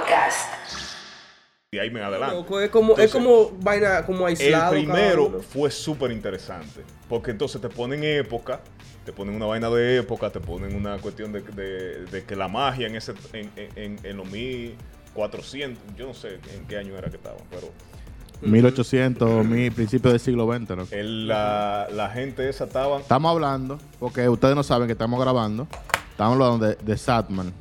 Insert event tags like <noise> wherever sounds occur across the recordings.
Podcast. Y ahí me adelanto. Loco, es como, es como vaina, como El aislado. cada primero fue súper interesante. Porque entonces te ponen época, te ponen una vaina de época, te ponen una cuestión de, de- de que la magia en ese en, en, en los 1400, yo no sé en qué año era que estaban, pero 1800, mil, principios del siglo XX, ¿no? el- la, la gente esa estaban. Estamos hablando, porque ustedes no saben que estamos grabando. Estamos hablando de, de Satman.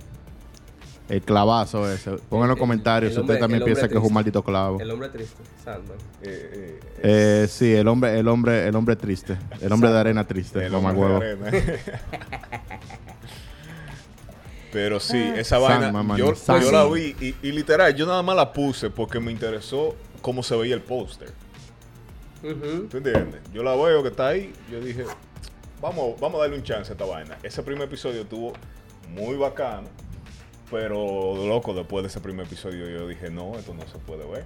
El clavazo ese. Pongan en los El- comentarios si usted también piensa que es un maldito clavo. El hombre triste, Sandman. eh, eh, Eh, sí, el hombre, el hombre, el hombre triste. El hombre de arena triste. el hombre huevo. de arena. <laughs> Pero sí, esa Sandman, vaina, man, yo, la vi y, y literal, yo nada más la puse porque me interesó cómo se veía el póster. ¿Tú entiendes? Yo la veo que está ahí. Yo dije, vamos, vamos a darle un chance a esta vaina. Ese primer episodio estuvo muy bacano. Pero, loco, después de ese primer episodio yo dije, no, esto no se puede ver.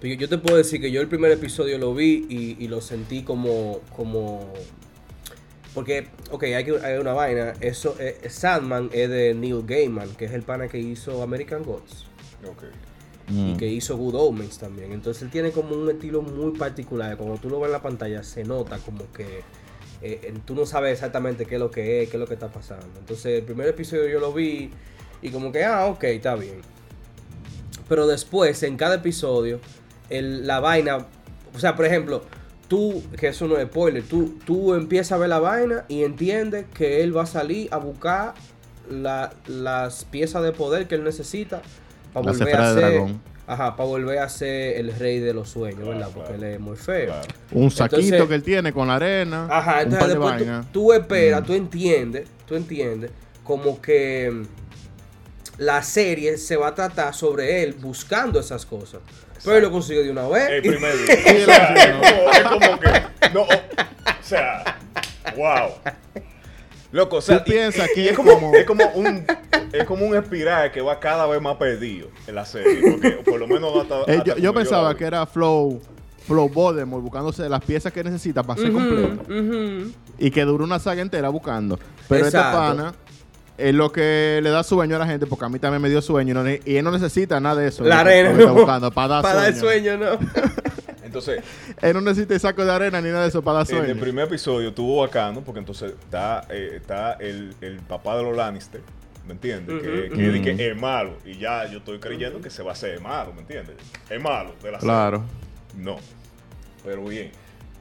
Pero yo- te puedo decir que yo el primer episodio lo vi y, y lo sentí como, como... Porque, ok, hay, que, hay una vaina. Eso, eh, Sandman es de Neil Gaiman, que es el pana que hizo American Gods. Ok. Y Mm. que hizo Good Omens también. Entonces él tiene como un estilo muy particular. Cuando tú lo ves en la pantalla se nota como que eh, tú no sabes exactamente qué es lo que es, qué es lo que está pasando. Entonces el primer episodio yo lo vi y como que, ah, ok, está bien. Pero después, en cada episodio, el- la vaina, o sea, por ejemplo, tú, que eso no es spoiler, tú, tú empiezas a ver la vaina y entiendes que él va a salir a buscar la- las piezas de poder que él necesita para La volver a ser, dragón. ajá, para volver a ser el rey de los sueños, Claro, ¿verdad? claro. Porque él es muy feo. Claro. Un saquito Entonces- que él tiene con la arena. Ajá, un entonces par de después tú, tú esperas, Mm. tú entiendes, tú entiendes como que la serie se va a tratar sobre él buscando esas cosas. Pero él lo consigue de una vez. El primer <laughs> día. O sea, es, como, es como que. No, o, o sea, wow. Loco, o sea, y- que es es como, como- es como un es como un espiral que va cada vez más perdido en la serie, porque por lo menos hasta, Eh, hasta yo, yo pensaba que era Flow, Flow Voldemort buscándose las piezas que necesita para ser completo. Y que duró una saga entera buscando. Pero Exacto. pana es lo que le da sueño a la gente, porque a mí también me dio sueño. Y, no y él no necesita nada de eso. La arena, no. buscando, para dar Para dar sueño. sueño, ¿no? <laughs> Entonces, Él no necesita el saco de arena ni nada de eso para dar en el sueño. primer episodio estuvo bacano, porque entonces está, eh, está el, el papá de los Lannister, ¿me entiendes? que, ujú. di que es malo, y ya yo estoy creyendo que se va a hacer malo, ¿me entiendes? Es malo de la serie. Claro. No. Pero bien.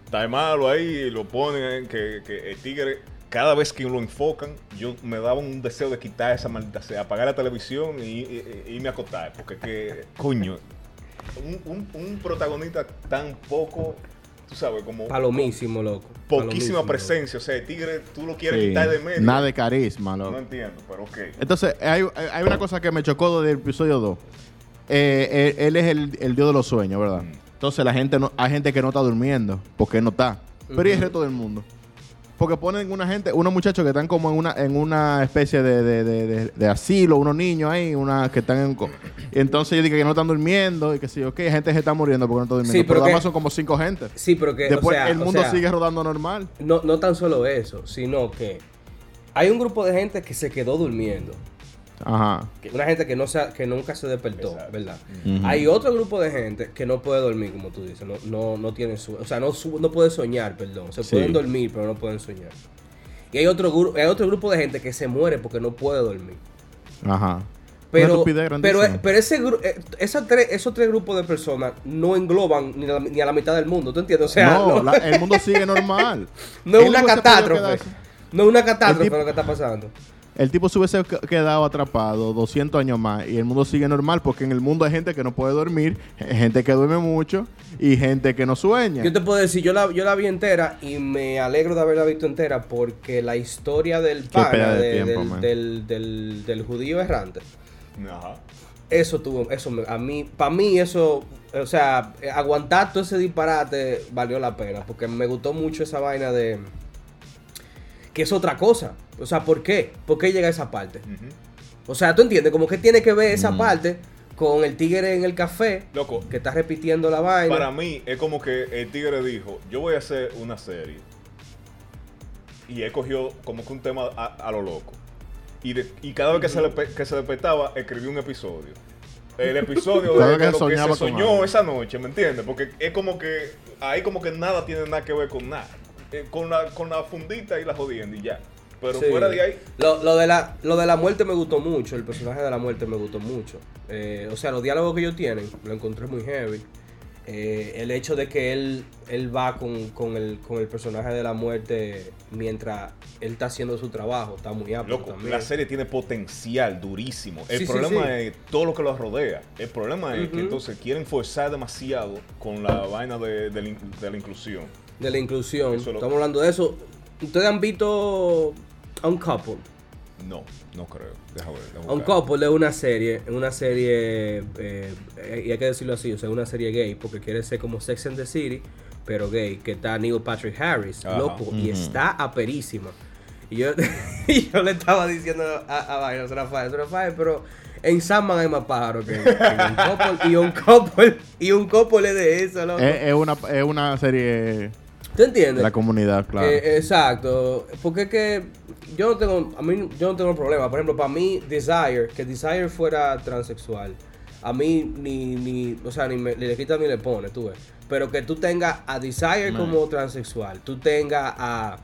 Está malo ahí, lo ponen, que, que el tigre, cada vez que lo enfocan, yo me daba un deseo de quitar esa maldita sea, apagar la televisión y, y- y irme a acostar. Porque que, <laughs> coño, un, un- un protagonista tan poco, tú sabes, como Palomísimo, loco. poquísima Palomísimo, presencia. O sea, el tigre, tú lo quieres Sí. quitar de medio. Nada de carisma, loco. No entiendo, pero ok. Entonces, hay, hay una cosa que me chocó desde el episodio 2. Eh, él, él es el, el dios de los sueños, ¿verdad? Mm. Entonces, la gente no, hay gente que no está durmiendo porque no está. Pero ¿y el resto del mundo? Porque ponen una gente, unos muchachos que están como en una, en una especie de, de- de- de- de asilo, unos niños ahí, una que están en... entonces yo dije que no están durmiendo y que sí, ok, gente se está muriendo porque no está durmiendo. Sí, pero pero además son como cinco gente. Sí, pero que. o sea, el o mundo sea, sigue rodando normal. No, no tan solo eso, sino que hay un grupo de gente que se quedó durmiendo. Ajá. Una gente que, no se, que nunca se despertó, Exacto. ¿verdad? Hay otro grupo de gente que no puede dormir, como tú dices. No, no, no tiene su, O sea, no, su- no puede soñar, perdón. Se Sí. pueden dormir, pero no pueden soñar. Y hay otro, hay otro grupo de gente que se muere porque no puede dormir. Ajá. Pero, pero, grandísima. pero ese, eh, esas tres, esos tres grupos de personas no engloban ni, la- ni a la mitad del mundo, ¿tú entiendes? O sea, no, no, la- el mundo sigue normal. <laughs> no es una catástrofe. No es una catástrofe tipo- lo que está pasando. El tipo se hubiese que- quedado atrapado 200 años más y el mundo sigue normal porque en el mundo hay gente que no puede dormir, gente que duerme mucho y gente que no sueña. Yo te puedo decir, yo la, yo la vi entera y me alegro de haberla visto entera porque la historia del pana, de de- tiempo, del, del, del- del judío errante, Ajá. eso tuvo, eso me- a mí, para mí eso, o sea, aguantar todo ese disparate valió la pena porque me gustó mucho esa vaina de que es otra cosa. O sea, ¿por qué? ¿Por qué llega a esa parte? O sea, tú entiendes, como que tiene que ver esa Mm. parte con el tigre en el café Loco, que está repitiendo la vaina. Para mí es como que el tigre dijo, yo voy a hacer una serie. Y él cogió como que un tema a, a lo loco. Y, de- y cada vez que se, le, pe- que se despertaba, escribió un episodio. el episodio <laughs> de, que lo que se soñó algo. esa noche, ¿me entiendes? Porque es como que ahí como que nada tiene nada que ver con nada. Eh, con, la, con la fundita y la jodienda y ya. Pero Sí. fuera de ahí, Lo, lo de la, lo de la muerte me gustó mucho, el personaje de la muerte me gustó mucho. Eh, o sea, los diálogos que ellos tienen, lo encontré muy heavy. Eh, el hecho de que él, él va con, con el, con el personaje de la muerte mientras él está haciendo su trabajo, está muy apto loco, también. la serie tiene potencial durísimo. El Sí, problema sí. es todo lo que lo rodea. El problema es que entonces quieren forzar demasiado con la vaina de, de la, in- de la inclusión. De la inclusión, Eso lo- estamos hablando de eso. ¿Ustedes han visto a un couple? No, no creo. Deja ver. un couple es una serie, una serie, eh, y hay que decirlo así, o sea, una serie gay, porque quiere ser como Sex and the City, pero gay, que está Neil Patrick Harris, Ajá. loco, y está aperísima. Y yo, <laughs> y yo le estaba diciendo a, a Vaina, Rafael, Rafael, pero en Sandman hay más pájaros que, que un couple, y un couple, y un couple es de eso, loco. Es, es una, es una serie ¿Tú entiendes? la comunidad, claro. Eh, exacto, porque es que yo no tengo, a mí yo no tengo problema. Por ejemplo, para mí Desire, que Desire fuera transexual, a mí ni, ni o sea, ni, me- ni le quita ni le pone, tú ves. Pero que tú tengas a Desire Man. como transexual, tú tengas a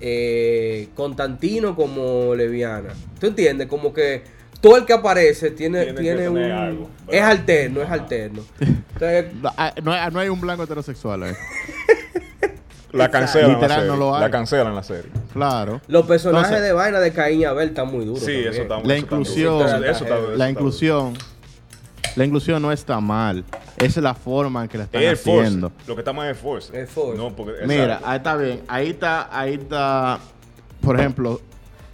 eh, Constantino como leviana, ¿tú entiendes? Como que todo el que aparece tiene, Tiene un... es alterno, es alterno. <laughs> Entonces, No, ah, no hay, no hay un blanco heterosexual ahí. <laughs> La cancelan Literal, la serie. no lo hay. La cancelan la serie. Claro. los personajes Entonces- de vaina de Caín y Abel están muy duros. Sí, también. eso está La eso está inclusión, duro. Eso- eso está- eso La inclusión. La inclusión no está mal. Esa es la forma en que la están Force. haciendo. Lo que está más es Force. Es Force. No, porque, Mira, ahí está bien. Ahí está, ahí está, por ejemplo,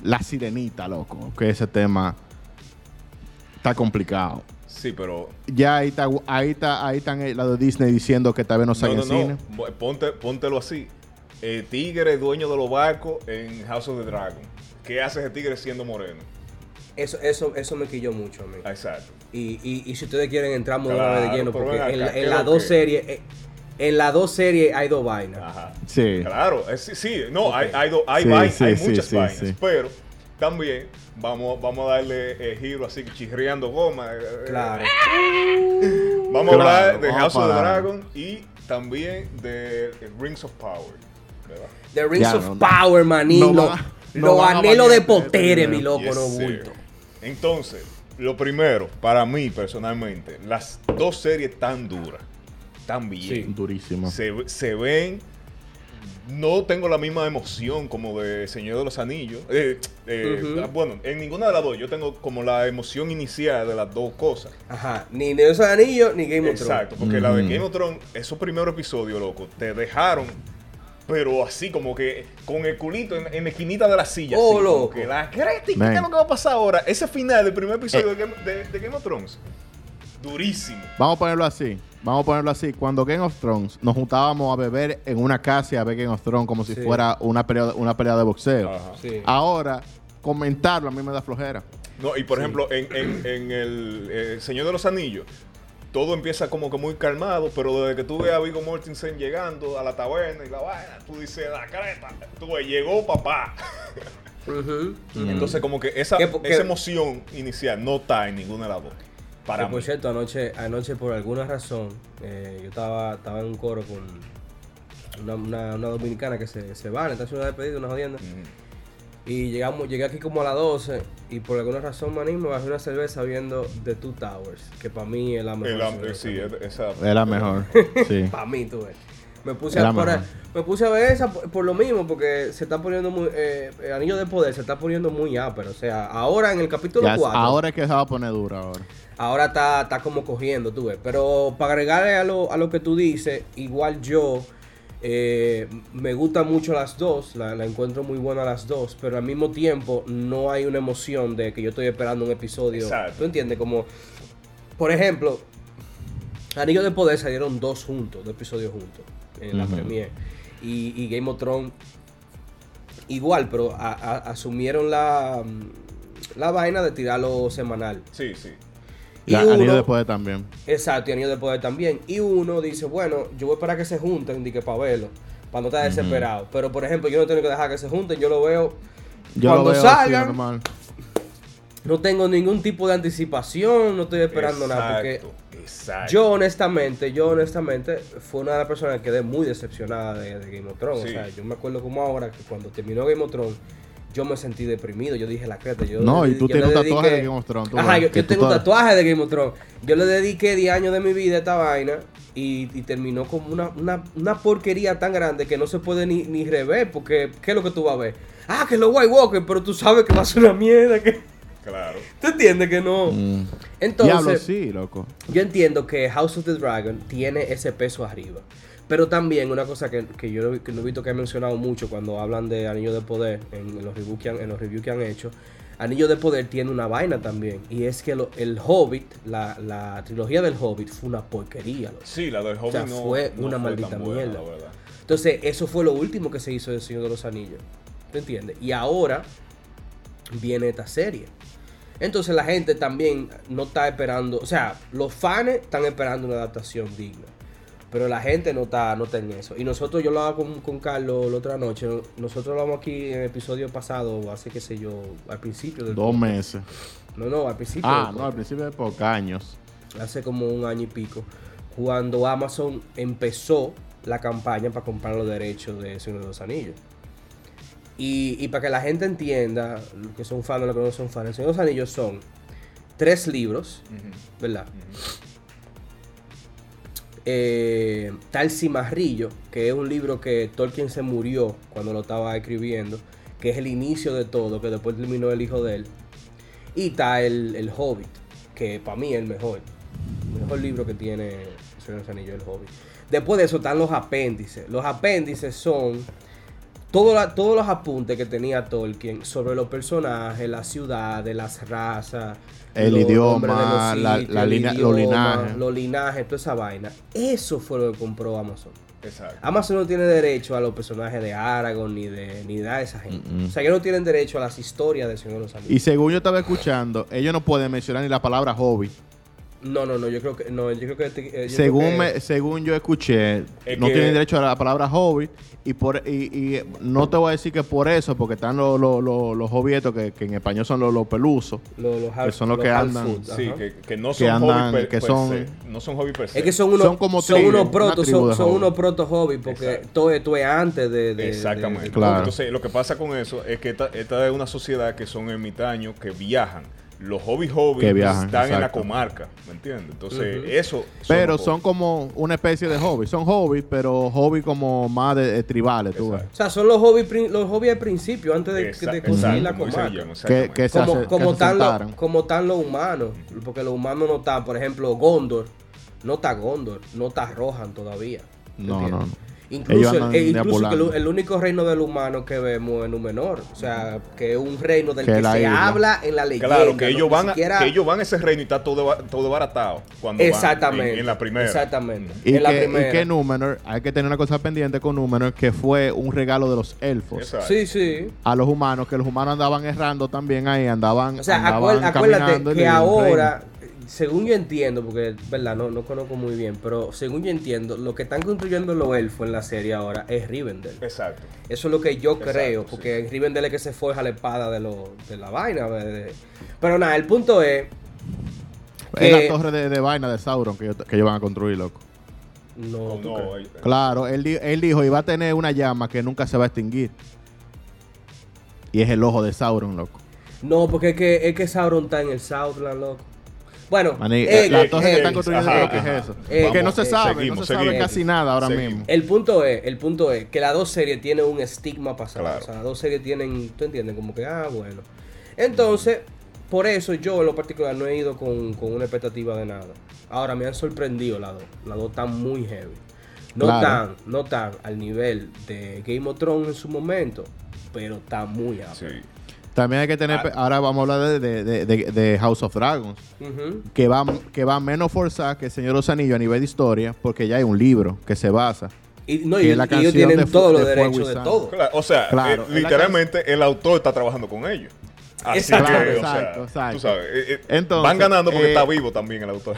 la sirenita, loco. Que ese tema está complicado. Sí, pero. Ya ahí está, ahí está, ahí están eh, la de Disney diciendo que tal vez no No, salga no, en cine. no. Ponte, póntelo así. El tigre dueño de los barcos en House of the Dragon. ¿Qué hace ese tigre siendo moreno? Eso, eso, eso me quilló mucho a mí. Exacto. Y, y, y si ustedes quieren entramos de una Claro, vez de lleno, porque en, acá, la- ¿qué en es las dos que- series, eh, en las dos series hay dos vainas. Ajá. Sí. Claro, sí, sí, no, hay, hay, do- hay, Sí, hay muchas sí, vainas, sí. pero también vamos, vamos a darle eh, giro así, chirriando goma. eh, eh, Claro. <laughs> Vamos a hablar de House of the. Dragon y también de Rings of Power. ¿verdad? The Rings Ya, of no. Power, maní. No lo va- no lo van a anhelo de este potere, video. mi loco, Yes, no bulto. Entonces, lo primero, para mí personalmente, las dos series tan duras, tan bien, Durísimo. se, se ven. No tengo la misma emoción como de Señor de los Anillos. Eh, eh, Ujú. Bueno, en ninguna de las dos. Yo tengo como la emoción inicial de las dos cosas. Ajá. Ni de esos anillos ni Game of Thrones. Exacto, porque la de. Game of Thrones, esos primeros episodios, loco, te dejaron, pero así como que con el culito en, en la esquinita de la silla. Oh, así, loco. que la crítica, Man. ¿qué es lo que va a pasar ahora? Ese final del primer episodio Eh. de, Game, de- de Game of Thrones, durísimo. Vamos a ponerlo así. Vamos a ponerlo así. Cuando Game of Thrones nos juntábamos a beber en una casa y a ver Game of Thrones como si Sí. fuera una pelea, una pelea de boxeo. Sí. Ahora, comentarlo a mí me da flojera. No, y por ejemplo, en, en- en el eh, Señor de los Anillos, todo empieza como que muy calmado, pero desde que tú ves a Viggo Mortensen llegando a la taberna y la vaina, tú dices, la careta, tú ves, llegó papá. Entonces, como que esa, Que- que- esa emoción inicial no está en ninguna de las dos. Para por cierto, anoche, anoche por alguna razón, eh, yo estaba, estaba en un coro con una, una- una dominicana que se, se va, le está haciendo una despedida, una jodienda. Y llegamos, llegué aquí como a las 12 y por alguna razón, manín, me bajé una cerveza viendo The Two Towers, que para mí es la mejor. El sí, es- esa. Era mejor. <laughs> Sí. Para mí, tú ves. Me puse, a, mejor. me puse a ver esa por, por lo mismo, porque se está poniendo muy. Eh, el Anillo de Poder se está poniendo muy ápero. O sea, ahora en el capítulo Ya, 4. ahora es que se va a poner dura ahora. Ahora está, está como cogiendo, tú ves. Pero para agregarle a lo, a lo que tú dices, igual yo eh, me gustan mucho las dos, la, la encuentro muy buena las dos, pero al mismo tiempo no hay una emoción de que yo estoy esperando un episodio. Exacto. ¿Tú entiendes? Como, por ejemplo, Anillo de Poder salieron dos juntos, dos episodios juntos en la premiere. Y, y Game of Thrones igual, pero a- a- asumieron la, la vaina de tirarlo semanal. Sí, sí. Y La, uno- Anillo de Poder también. Exacto, y Anillo de Poder también. Y uno dice, bueno, yo voy a esperar que se junten, di que para verlo, para no estar desesperado. Pero por ejemplo, yo no tengo que dejar que se junten, yo lo veo Yo cuando lo veo salgan. normal. no tengo ningún tipo de anticipación, no estoy esperando nada. Porque Exacto, exacto. yo honestamente, yo honestamente, fue una de las personas que quedé muy decepcionada de, de Game of Thrones. Sí. O sea, yo me acuerdo como ahora que cuando terminó Game of Thrones, yo me sentí deprimido. Yo dije, la creta, yo... No, le- y tú yo tienes un tatuaje dediqué- de Game of Thrones. tú Ajá, ves, yo, yo tengo un tatuaje de Game of Thrones. Yo le dediqué 10 años de mi vida a esta vaina y, y terminó como una, una, una porquería tan grande que no se puede ni, ni rever porque ¿qué es lo que tú vas a ver? Ah, que los White Walker, pero tú sabes que va a ser una mierda. Que... Claro. ¿Tú entiendes que no? Mm. Entonces, Diablo, sí, loco. yo entiendo que House of the Dragon tiene ese peso arriba. Pero también una cosa que, que yo no- que no he visto que he mencionado mucho cuando hablan de Anillo de Poder en los reviews que han, en los reviews que han hecho. Anillo de Poder tiene una vaina también. Y es que lo- el Hobbit, la, la trilogía del Hobbit fue una porquería. loco. Sí, la del Hobbit sea, no fue no una maldita buena, mierda. la. Entonces, eso fue lo último que se hizo del Señor de los Anillos. ¿Tú entiendes? Y ahora viene esta serie. Entonces la gente también no está esperando, o sea, los fans están esperando una adaptación digna. Pero la gente no está, no está en eso. Y nosotros, yo lo hago con, con Carlos la otra noche. Nosotros hablamos aquí en el episodio pasado, hace qué sé yo, al principio del Dos podcast. meses. No, no, al principio. Ah, no, al principio de pocos años. hace como un año y pico, cuando Amazon empezó la campaña para comprar los derechos de Señor de los Anillos. Y, y para que la gente entienda, los que son fans, los que no son fans, el Señor de los Anillos son tres libros. ¿verdad? Eh, tal Cimarrillo, que es un libro que Tolkien se murió cuando lo estaba escribiendo, que es el inicio de todo, que después terminó el hijo de él. Y está el, el Hobbit, que para mí es el mejor. El mejor libro que tiene Señor Anillos, el Hobbit. Después de eso están los apéndices. Los apéndices son todo la- todos los apuntes que tenía Tolkien sobre los personajes, las ciudades, las razas, El los idioma, de los la- sitios, la el línea- los idioma, linajes. Los linajes, toda esa vaina. Eso fue lo que compró Amazon. Exacto. Amazon no tiene derecho a los personajes de Aragorn ni de ni nada de esa gente. Mm, mm. O sea, ellos no tienen derecho a las historias de Señor de los Anillos. Y según yo estaba escuchando, ellos no pueden mencionar ni la palabra hobby. No, no, no, yo creo que no, yo creo que eh, yo Según, creo que- me- según yo escuché, Es no que- tienen derecho a la palabra hobby. Y, por, y, y no te voy a decir que por eso, porque están los, los, los, los hobietos que, que en español son los, los pelusos. lo- los half- que son los los que andan- food, Sí, que, que no Que son andan- hobby per, que per son- se. No son hobby per se. Es que son unos Son como son tribus, unos proto, tribu son, son unos proto hobby porque Exacto. todo esto es antes de, de- Exactamente. de- de- Claro. Entonces, lo que pasa con eso es que esta, esta es una sociedad que son ermitaños que viajan. Los hobby hobby Que viajan, están en la comarca, ¿me entiendes? Entonces, eso. Pero son hobby. como una especie de hobby. Son hobbies, pero hobby como más de, de tribales, tú ves. O sea, son los hobbies los hobbies al principio antes de, Exacto, de conseguir la comarca. Que, exactamente. que se, como, hace- como, están los, como están los humanos, porque los humanos no están, por ejemplo, Gondor, no está Gondor, no está Rohan todavía. ¿te No, no, no. Incluso, Ellos andan eh, incluso que el, el único reino del humano que vemos es Númenor, o sea, que es un reino del Que que, la se isla. habla en la leyenda. Claro, que ¿no? ellos, van a, siquiera- que ellos van a ese reino y está todo, todo baratado. Cuando van Exactamente. en, en la primera. Exactamente. Y en la que, y que Númenor, hay que tener una cosa pendiente con Númenor, que fue un regalo de los elfos Exacto. Sí, sí. a los humanos, que los humanos andaban errando también ahí, andaban, O sea, andaban acuérdate, que ahora, según yo entiendo, porque verdad, no, no conozco muy bien, pero según yo entiendo, lo que están construyendo los elfos en la serie ahora es Rivendell. Exacto. Eso es lo que yo Exacto, creo, sí. porque en Rivendell es que se forja la espada de, lo, de la vaina. de- Pero nada, el punto es Es la que- torre de, de vaina de Sauron que, ellos- que ellos van a construir, loco. No, O ¿tú no, Claro, él, él dijo, iba a tener una llama que nunca se va a extinguir. Y es el ojo de Sauron, loco. No, porque es que, es que Sauron está en el Southland, loco. Bueno, Maní, eh, la eh, torre que eh, están construyendo, ajá, creo que es eso. Eh, que no se eh, sabe, seguimos, no se sabe casi nada ahora Seguimos. mismo. El punto es, el punto es que las dos series tienen un estigma pasado. Claro. O sea, las dos series tienen, tú entiendes, como que, ah, bueno. Entonces, por eso yo en lo particular no he ido con, con una expectativa de nada. Ahora me han sorprendido las dos. Las dos están muy heavy. No Claro. tan, no tan al nivel de Game of Thrones en su momento, pero está muy alto. Sí. También hay que tener, Ah. ahora vamos a hablar de, de- de- de House of Dragons, que va, que va menos forzada que el Señor de los Anillos a nivel de historia, porque ya hay un libro que se basa. Y, no, y, la y ellos canción tienen todos los derechos de todo. Claro, o sea, Claro, eh, literalmente el autor está trabajando con ellos. Así Exacto. que, Claro, o exacto, sea, exacto. tú sabes, eh, eh, Entonces, van ganando porque eh, está vivo también el autor.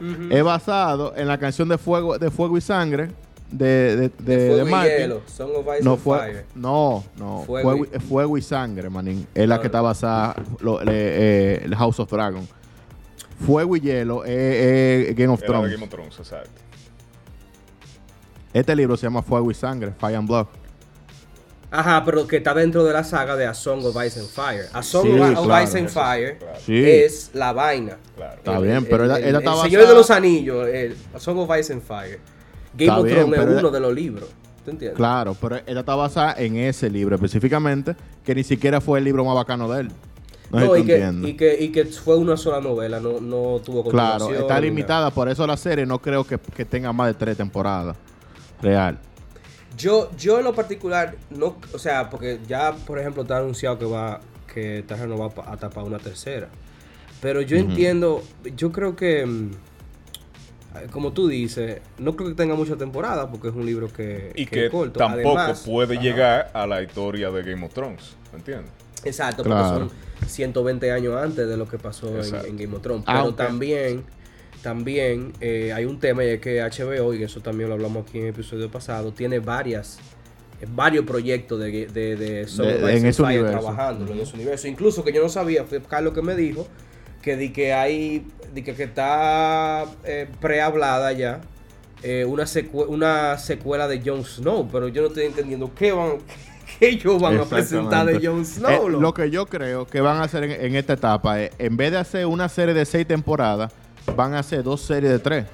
Ujú. Es basado en la canción de Fuego, de Fuego y Sangre de, de, de, de Martin. Hielo, Song of Ice No and fue, Fire. no, no, Fuego fuego, y- y, fuego y sangre, manín. Es la que está basada lo- le- eh, el House of Dragon. Fuego y hielo es, es Game of Thrones. Game of Thrones, exacto. Este libro se llama Fuego y sangre, Fire and Blood. Ajá, pero que está dentro de la saga de A Song of Ice and Fire. A Song Sí, of. Ice and Eso Fire claro. Es la vaina. Claro. Está bien, pero ella- el, ella el está Señor de los Anillos, el A Song of Ice and Fire. Game Está of Thrones es uno de los libros. ¿Tú entiendes? Claro, pero ella está basada en ese libro específicamente, que ni siquiera fue el libro más bacano de él. No, No, y, que, y, que, y que fue una sola novela, no, no tuvo Claro, está limitada, por eso la serie no creo que, que tenga más de tres temporadas. Real. Yo, yo en lo particular, no, o sea, porque ya, por ejemplo, está anunciado que va, que Terreno va pa- a tapar una tercera. Pero yo entiendo, yo creo que, mm, como tú dices, no creo que tenga mucha temporada porque es un libro que, Y que que es corto. tampoco Además- puede Ajá. llegar a la historia de Game of Thrones. ¿Me entiendes? Exacto, Claro. porque son 120 años antes de lo que pasó en, Game of Thrones. Pero Aunque- también, también eh, hay un tema y es que HBO, y eso también lo hablamos aquí en el episodio pasado, tiene varias, eh, varios proyectos de, de, de De- en ese universo. trabajando en ese universo. Incluso que yo no sabía, fue Carlos que me dijo que di que hay, di que, que está eh, prehablada ya. eh, una, secue- una secuela de Jon Snow, pero yo no estoy entendiendo qué van, <laughs> qué ellos van a presentar de. Jon Eh, Snow. loco. lo que yo creo que van a hacer en, en esta etapa es, en vez de hacer una serie de seis temporadas, van a hacer dos series de tres.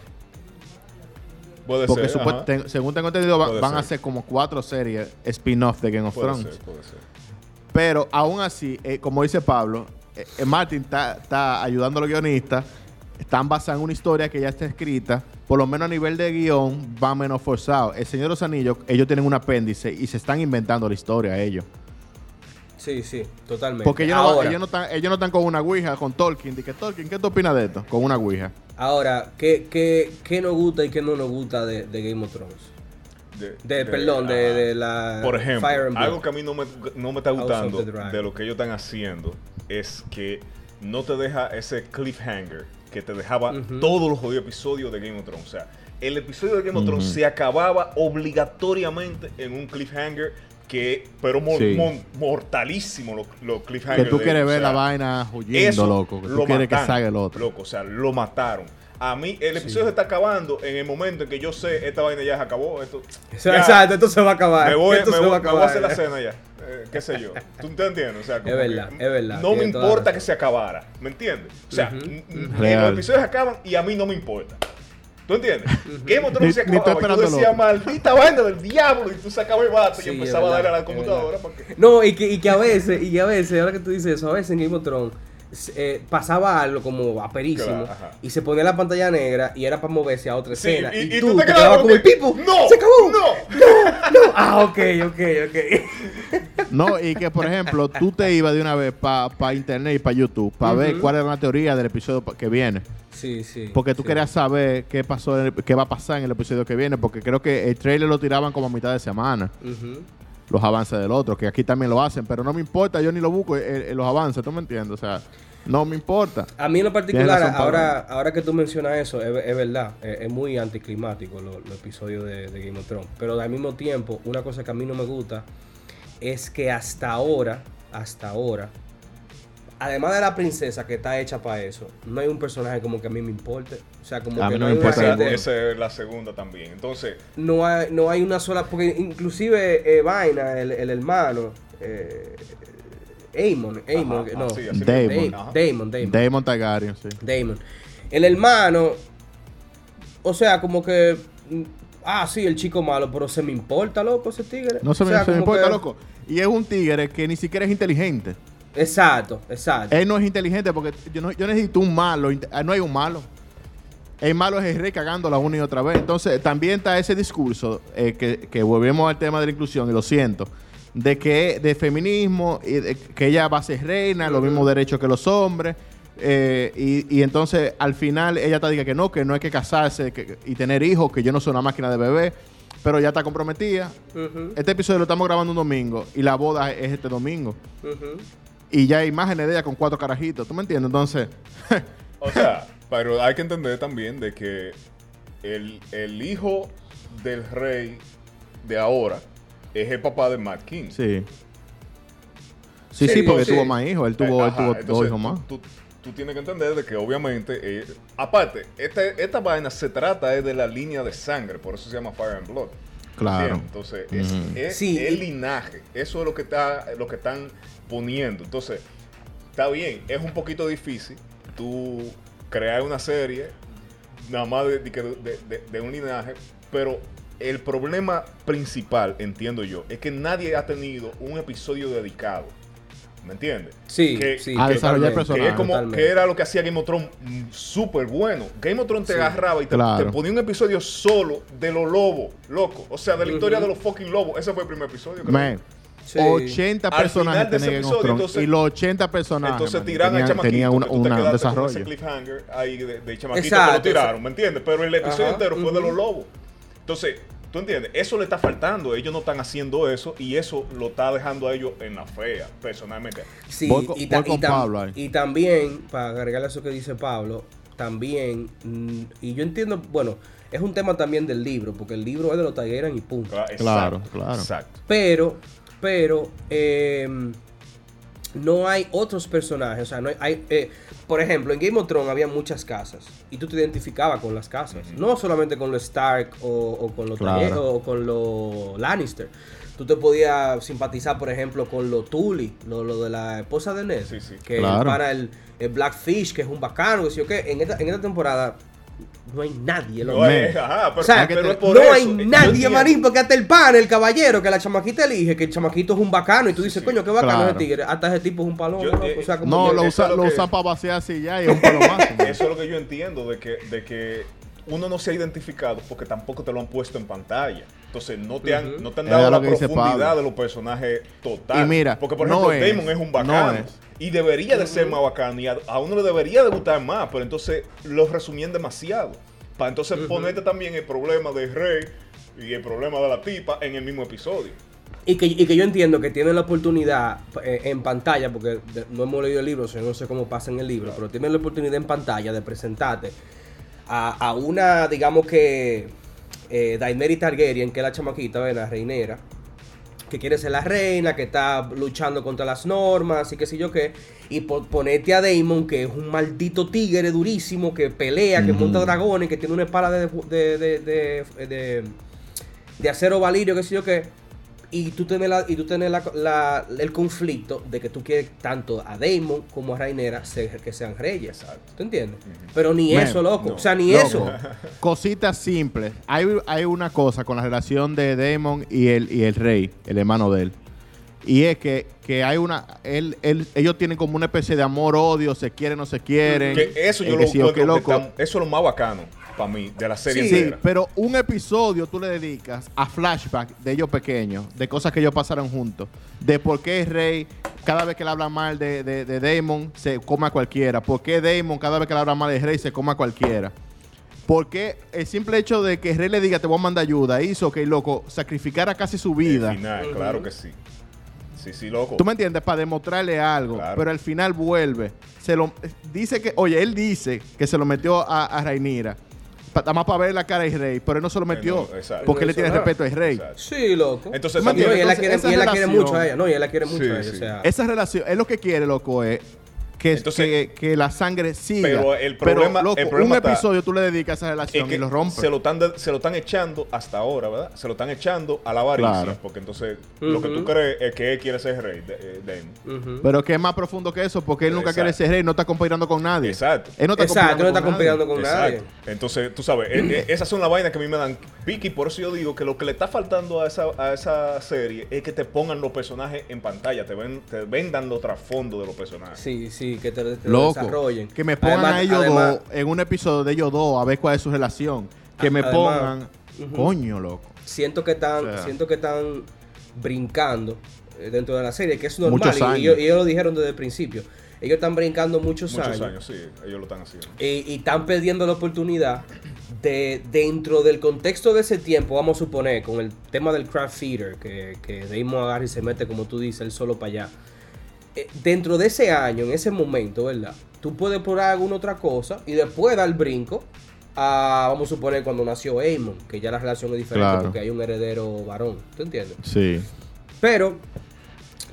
Puede Porque ser. ten- según tengo entendido, va- van a ser. hacer como cuatro series spin-off de Game of Puede Thrones. ser, puede ser. Pero aún así, eh, como dice Pablo, eh, Martin está, está ayudando a los guionistas. Están basados en una historia que ya está escrita. Por lo menos a nivel de guion, va menos forzado. El Señor de los Anillos, ellos tienen un apéndice y se están inventando la historia ellos. Sí, sí, totalmente. Porque ellos, no, ahora, ellos, no están, ellos no están con una ouija, con Tolkien. Dice, Tolkien, ¿qué tú opinas de esto? Con una ouija. ahora ¿qué, qué, qué nos gusta y qué no nos gusta de, de Game of Thrones? De, perdón, de, de la Por ejemplo, Fire and Blood. algo que a mí no me, no me está gustando de lo que ellos están haciendo es que no te deja ese cliffhanger que te dejaba todos los jodidos episodios de Game of Thrones. O sea, el episodio de Game of Thrones se acababa obligatoriamente en un cliffhanger que, pero mor- Sí. mon- mortalísimo los Que cliffhangers. tú de quieres ver o sea, la vaina huyendo, eso loco. Que tú lo quieres que salga el otro. Loco, o sea, lo mataron. A mí, el episodio se está acabando en el momento en que yo sé esta vaina ya se acabó. Esto, ya, Exacto, esto se va a acabar. me voy, esto me se voy- va a me voy a hacer la acabar. cena ya. Eh, qué sé yo. ¿Tú te entiendes? O sea, como Es verdad, que es verdad, No me importa que se acabara. ¿Me entiendes? O sea, n- Real. los episodios acaban y a mí no me importa. ¿Tú entiendes? Game of Thrones se acababa. y Tú esperando el decías, otro. maldita vaina del diablo. Y tú sacabas el bate Sí, y es empezabas a darle a verdad, la computadora. verdad. Porque... No, y que, y que a veces, y que a veces, ahora que tú dices eso, a veces en Game of Thrones eh, pasaba algo como aperísimo Claro, y se ponía la pantalla negra y era para moverse a otra Sí, escena. y- y, y tú, tú te te quedabas quedabas como el pipo. ¡No! ¡Se acabó! ¡No! No. Ah, ok, ok, ok. No, y que por ejemplo, tú te ibas de una vez para internet y para YouTube para ver cuál era la teoría del episodio pa- que viene. Sí, sí. Porque tú sí. querías saber qué pasó, en el- qué va a pasar en el episodio que viene. Porque creo que el trailer lo tiraban como a mitad de semana. Ujú. Los avances del otro, que aquí también lo hacen. Pero no me importa, yo ni lo busco eh, eh, los avances, ¿tú me entiendes? O sea, no me importa. A mí en lo particular, ahora, ahora que tú mencionas eso, es, es verdad, es, es muy anticlimático los los episodios de, de Game of Thrones. Pero al mismo tiempo, una cosa que a mí no me gusta es que hasta ahora, hasta ahora, además de la princesa que está hecha para eso, no hay un personaje como que a mí me importe. O sea, como A que mí no, me hay una importa Esa, es la segunda también. Entonces, no hay, no hay una sola, porque inclusive eh, Vaina, el, el hermano, eh, Aemon, Aemon, Ajá, no, así, así Damon. Da-. Damon, Damon. Damon Targaryen, sí. Damon. El hermano, o sea, como que, ah, sí, el chico malo, pero se me importa, loco, ese tigre. No se O me, sea, se me importa, que- loco. Y es un tigre que ni siquiera es inteligente. Exacto, exacto. Él no es inteligente porque yo, no- yo necesito un malo. ah, No hay un malo. El malo es el rey cagándola una y otra vez. Entonces, también está ese discurso eh, que, que volvemos al tema de la inclusión, y lo siento, de que de feminismo, y de que ella va a ser reina, los mismos derechos que los hombres. eh, y, y entonces, al final, ella te diga que no, que no hay que casarse que- y tener hijos, que yo no soy una máquina de bebé, pero ya está comprometida. Este episodio lo estamos grabando un domingo y la boda es este domingo. Y ya hay imágenes de ella con cuatro carajitos. ¿Tú me entiendes? Entonces, <laughs> O sea, pero hay que entender también de que el, el hijo del rey de ahora es el papá de Matt King. Sí. Sí, sí, Sí, porque sí. tuvo más hijos. Él tuvo, él tuvo dos hijos más. Tú, tienes que entender de que obviamente, eh, aparte, este- esta vaina se trata de la línea de sangre, por eso se llama Fire and Blood. Claro. ¿Entiendes? Entonces, es, Ujú. es Sí, el linaje. Eso es lo que está, lo que están poniendo. Entonces, está bien, es un poquito difícil tú crear una serie nada más de, de que- de- de- de un linaje, pero el problema principal, entiendo yo, es que nadie ha tenido un episodio dedicado. ¿Me entiendes? Sí, Que- sí. A desarrollar personajes. que es como Totalmente. que era lo que hacía Game of Thrones mm, súper bueno. Game of Thrones te Sí. agarraba y te, Claro. te ponía un episodio solo de los lobos, loco. O sea, de la historia de los fucking lobos. Ese fue el primer episodio. creo. Man, Sí. 80 Al personajes final de ese tenía Game of episodio, Thrones, entonces- y los 80 personajes Entonces tiran tenían, chamaquito. tenían una- una- desarrollo. ese cliffhanger ahí de, de chamaquito Exacto, que lo tiraron, ¿me entiendes? Pero el episodio Ajá, entero fue de los lobos. Entonces, ¿tú entiendes? Eso le está faltando. Ellos no están haciendo eso y eso lo está dejando a ellos en la fea, personalmente. Sí, Voy con- y, ta- voy con y tam- Pablo ahí. y también, para agregarle a eso que dice Pablo, también, mm, y yo entiendo, bueno, es un tema también del libro, porque el libro es de los Targaryen y punto. Claro, Claro, exacto, claro. Exacto. Pero, pero, eh, no hay otros personajes. O sea, no hay, hay, eh, por ejemplo, en Game of Thrones había muchas casas y tú te identificabas con las casas. No solamente con los Stark o, o con los Claro. O con los Lannister. Tú te podías simpatizar, por ejemplo, con los Tully, lo, lo de la esposa de Ned. Sí, sí. Que Claro. para el, el Blackfish, que es un bacano, que sí o qué. En esta, en esta temporada no hay nadie. loco. No, es- ajá, pero, O sea, pero por no eso. hay nadie, manín, porque hasta el pan, el caballero, que la chamaquita elige, que el chamaquito es un bacano, y tú dices, sí. coño, qué bacano Claro. ese tigre. Hasta ese tipo es un palomo, Yo- eh, O sea, como No, que- lo usa, lo lo usan para vaciar así ya y es un palomazo. <laughs> Eso es lo que yo entiendo de que, de que uno no se ha identificado porque tampoco te lo han puesto en pantalla. Entonces no te han, no te han dado la profundidad de los personajes total. Y mira, porque por no ejemplo es, Damon es un no bacano. es. Y debería de ser más bacano. Y a, a uno le debería de gustar más. Pero entonces lo resumían demasiado. Para entonces ponerte también el problema del rey y el problema de la tipa en el mismo episodio. Y que, y que yo entiendo que tienen la oportunidad eh, en pantalla, porque de- no hemos leído el libro, o sea, no sé cómo pasa en el libro, pero tienen la oportunidad en pantalla de presentarte a, a una, digamos que, eh, Daenerys Targaryen, que es la chamaquita, ¿ves? la reinera, que quiere ser la reina, que está luchando contra las normas y qué sé yo qué, y por ponerte a Daemon, que es un maldito tigre durísimo, que pelea, que monta dragones, que tiene una espada de, de, de, de- de- de acero valirio, qué sé yo qué, y tú tienes, la, y tú tienes la- la- el conflicto de que tú quieres tanto a Daemon como a ser- que sean reyes. Exacto. ¿Tú entiendes? Pero ni Man, eso, loco. no. O sea, ni Loco, eso. <laughs> Cositas simples. Hay, hay una cosa con la relación de Damon y el, y el rey, el hermano de él. Y es que, que hay una. Él, él- ellos tienen como una especie de amor-odio, se quieren o se quieren. Que eso yo Eh, lo que sí loco. está- Eso es lo más bacano para mí de la serie Sí, pero un episodio tú le dedicas a flashback de ellos pequeños, de cosas que ellos pasaron juntos, de por qué rey, cada vez que le habla mal de, de, de Damon, se come a cualquiera, por qué Damon, cada vez que le habla mal del rey, se come a cualquiera. Porque el simple hecho de que rey le diga te voy a mandar ayuda hizo que el loco sacrificara casi su vida. Al final, claro que sí. Sí, sí, loco. ¿Tú me entiendes? Para demostrarle algo. Claro. Pero al final vuelve. Se lo dice que, oye, él dice que se lo metió a, a Rainira. Nada más para ver la cara del rey. Pero él no se lo metió. no, exacto. porque No le tiene respeto al rey. Exacto. Sí, loco. Entonces, No, y él la quiere, esa y él la quiere relación- mucho a ella. No, y él la quiere mucho Sí, a ella. sí. O sea, Esa relación, es lo que quiere, loco, es que, Entonces- que, que la sangre siga. Pero el problema- loco, el problema un está- episodio tú le dedicas a esa Es relación que y lo rompes. se lo, están de- se lo están echando hasta ahora, ¿verdad? Se lo están echando a la avaricia. Claro. Porque entonces lo que tú crees es que él quiere ser rey. De, eh, Damon. ujú. Pero que es más profundo que eso, porque él nunca Exacto. quiere ser rey, no está compitiendo con nadie. Exacto. Él no está Exacto, no está con nadie. compitiendo con nadie. Exacto. Entonces, tú sabes, eh, eh, esas son las vainas que a mí me dan pique y por eso yo digo que lo que le está faltando a esa, a esa serie es que te pongan los personajes en pantalla, te, ven, te vendan los trasfondos de los personajes. Sí, sí, que te, te Loco, desarrollen. que me pongan Además- a ellos además- dos en un episodio de ellos dos a ver cuál es su relación. Que me Además- pongan, coño, loco. siento que están, O sea. siento que están brincando eh, dentro de la serie, que es normal. Muchos y- Y, años. ellos, ellos lo dijeron desde el principio. Ellos están brincando muchos, Muchos años. años, sí, ellos lo están haciendo. Y, y están perdiendo la oportunidad de, dentro del contexto de ese tiempo, vamos a suponer, con el tema del craft feeder, que, que Damon agarra y se mete, como tú dices, él solo para allá. Dentro de ese año, en ese momento, ¿verdad? Tú puedes probar alguna otra cosa y después dar el brinco a, vamos a suponer, cuando nació Aemon, que ya la relación es diferente Claro. porque hay un heredero varón. ¿Tú entiendes? Sí. Pero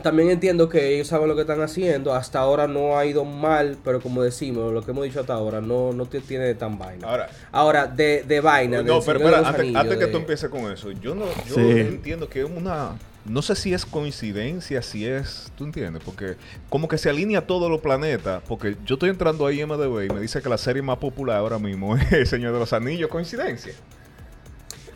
también entiendo que ellos saben lo que están haciendo. Hasta ahora no ha ido mal, pero como decimos, lo que hemos dicho hasta ahora, no, no te tiene tan vaina. Ahora, Ahora, de, de vaina. no, pero los antes, Anillos, antes que de- tú empieces con eso, yo no, yo Sí. entiendo que es una, no sé si es coincidencia, si es, tú entiendes, porque como que se alinea todos los planetas, porque yo estoy entrando ahí en MDB y me dice que la serie más popular ahora mismo es El Señor de los Anillos, coincidencia.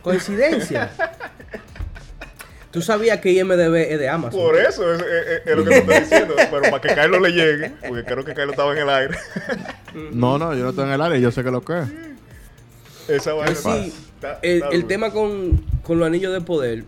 Coincidencia. <laughs> Tú sabías que IMDB es de Amazon. Por eso es, es- es lo que te estoy diciendo, pero para que Carlos le llegue, porque creo que Carlos estaba en el aire. No, no, yo no estoy en el área, yo sé que lo que es. Esa vaina sí, el, tema con, con los anillos de poder.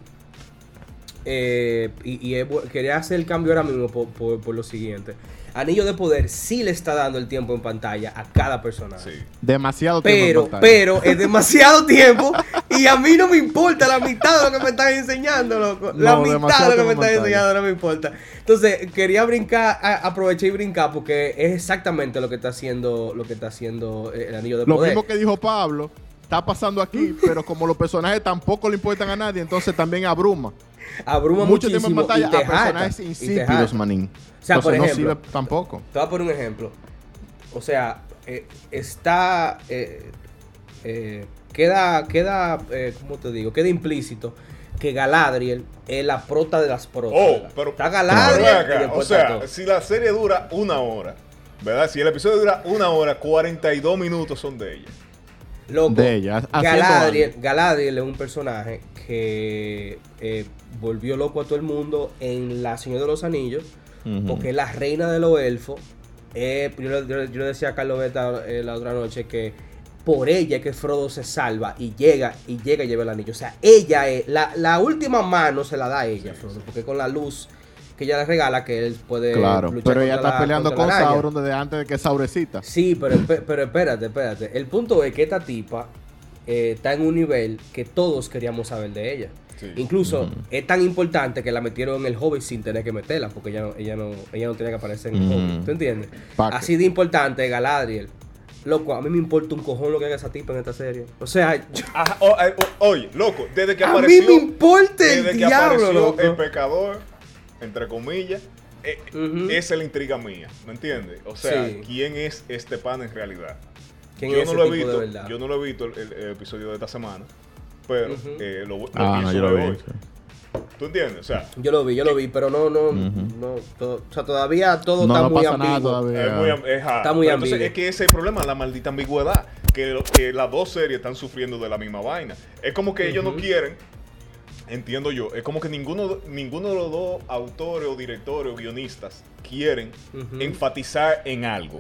Eh, y quería hacer el cambio ahora mismo por, por- por lo siguiente. Anillo de poder sí le está dando el tiempo en pantalla a cada personaje. Sí. Demasiado tiempo. en Pero, pantalla. pero es <laughs> demasiado tiempo y a mí no me importa la mitad de lo que me están enseñando, loco. La No, mitad de lo que me tiempo están enseñando no me importa. Entonces, quería brincar, aproveché y brincar porque es exactamente lo que está haciendo, lo que está haciendo eh, el anillo de Lo poder. mismo que dijo Pablo, está pasando aquí, pero como los personajes tampoco le importan a nadie, entonces también abruma. Abruma Mucho muchísimo tiempo en pantalla y te a personajes jata, y te insípidos, manín. O sea, entonces por no ejemplo, sirve tampoco. Te voy a poner un ejemplo. O sea, eh, está. eh, eh, queda, queda eh, ¿cómo te digo? Queda implícito que Galadriel es la prota de las protas. Oh, pero, está Galadriel acá, o sea, todo. si la serie dura una hora, ¿verdad? Si el episodio dura una hora, 42 minutos son de ella. Loco, de ella, Galadriel. Galadriel es un personaje que eh, volvió loco a todo el mundo en La Señora de los Anillos, porque es la reina de los elfos. Eh, yo, le- yo yo le decía a Carlos Beta eh, la otra noche que por ella es que Frodo se salva y llega y llega y lleva el anillo. O sea, ella es, la, la última mano se la da a ella, Frodo, porque con la luz que ella le regala que él puede Claro, luchar pero ella está la- peleando con. Sauron desde antes de que Saurecita. Sí, pero, pero espérate, espérate. El punto es que esta tipa eh, está en un nivel que todos queríamos saber de ella. Sí. Incluso es tan importante que la metieron en el Hobbit sin tener que meterla, porque ella no, ella no, ella no tenía que aparecer en el. Hobbit. ¿Tú entiendes? Así de importante Galadriel. Loco, a mí me importa un cojón lo que haga esa tipa en esta serie. O sea, yo- Ajá, o- eh, o- oye, loco, desde que a mí apareció, me importa el desde que diablo, apareció loco. el pecador, entre comillas, eh, esa es la intriga mía, ¿me entiendes? O sea, Sí. ¿quién es este pan en realidad? ¿Quién yo es no ese lo he visto, yo no lo he visto el, el- el episodio de esta semana, pero eh, lo, lo Ah, no, yo lo ver vi. ¿Tú entiendes? O sea, Yo lo vi, yo lo vi, pero no, no, no. o sea, todavía todo No, está no muy pasa nada ambiguo. todavía. es muy, am- es hard. Está muy entonces ambiguo. es que ese es el problema, la maldita ambigüedad, que, lo- que las dos series están sufriendo de la misma vaina. Es como que ellos no quieren, entiendo yo, es como que ninguno, ninguno de los dos autores o directores o guionistas quieren enfatizar en algo,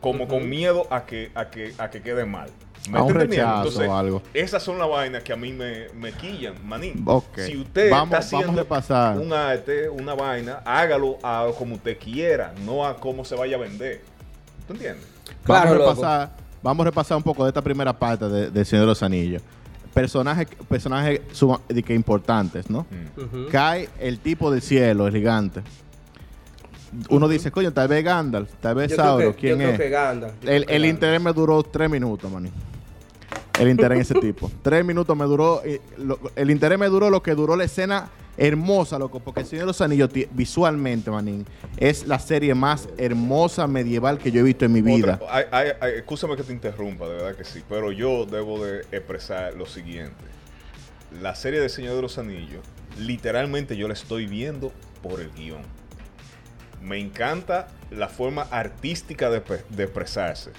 como con miedo a que, a que, a que quede mal. ¿Me A un está entendiendo? rechazo Entonces, o algo. Esas son las vainas que a mí me, me quillan, manín. Si usted Vamos- está haciendo vamos a repasar. un arte, una vaina, hágalo a como usted quiera, no a cómo se vaya a vender. ¿Tú entiendes? Claro, vamos, a loco. repasar, vamos a repasar un poco de esta primera parte de, de Señor de los Anillos. Personajes personajes suma- de que importantes, ¿no? Mm. Cae el tipo del cielo, el gigante. Uno dice, coño, tal vez Gandalf, tal vez Sauron, ¿quién yo creo es? que Gandalf, yo creo el que el Gandalf. interés me duró tres minutos, maní. El interés en ese <laughs> tipo. Tres minutos me duró. eh, lo- el interés me duró lo que duró la escena hermosa, loco. Porque el Señor de los Anillos, visualmente, manín, es la serie más hermosa medieval que yo he visto en mi vida. Escúchame que te interrumpa, de verdad que sí, pero yo debo de expresar lo siguiente. La serie de Señor de los Anillos, literalmente yo la estoy viendo por el guion. Me encanta la forma artística de, de expresarse.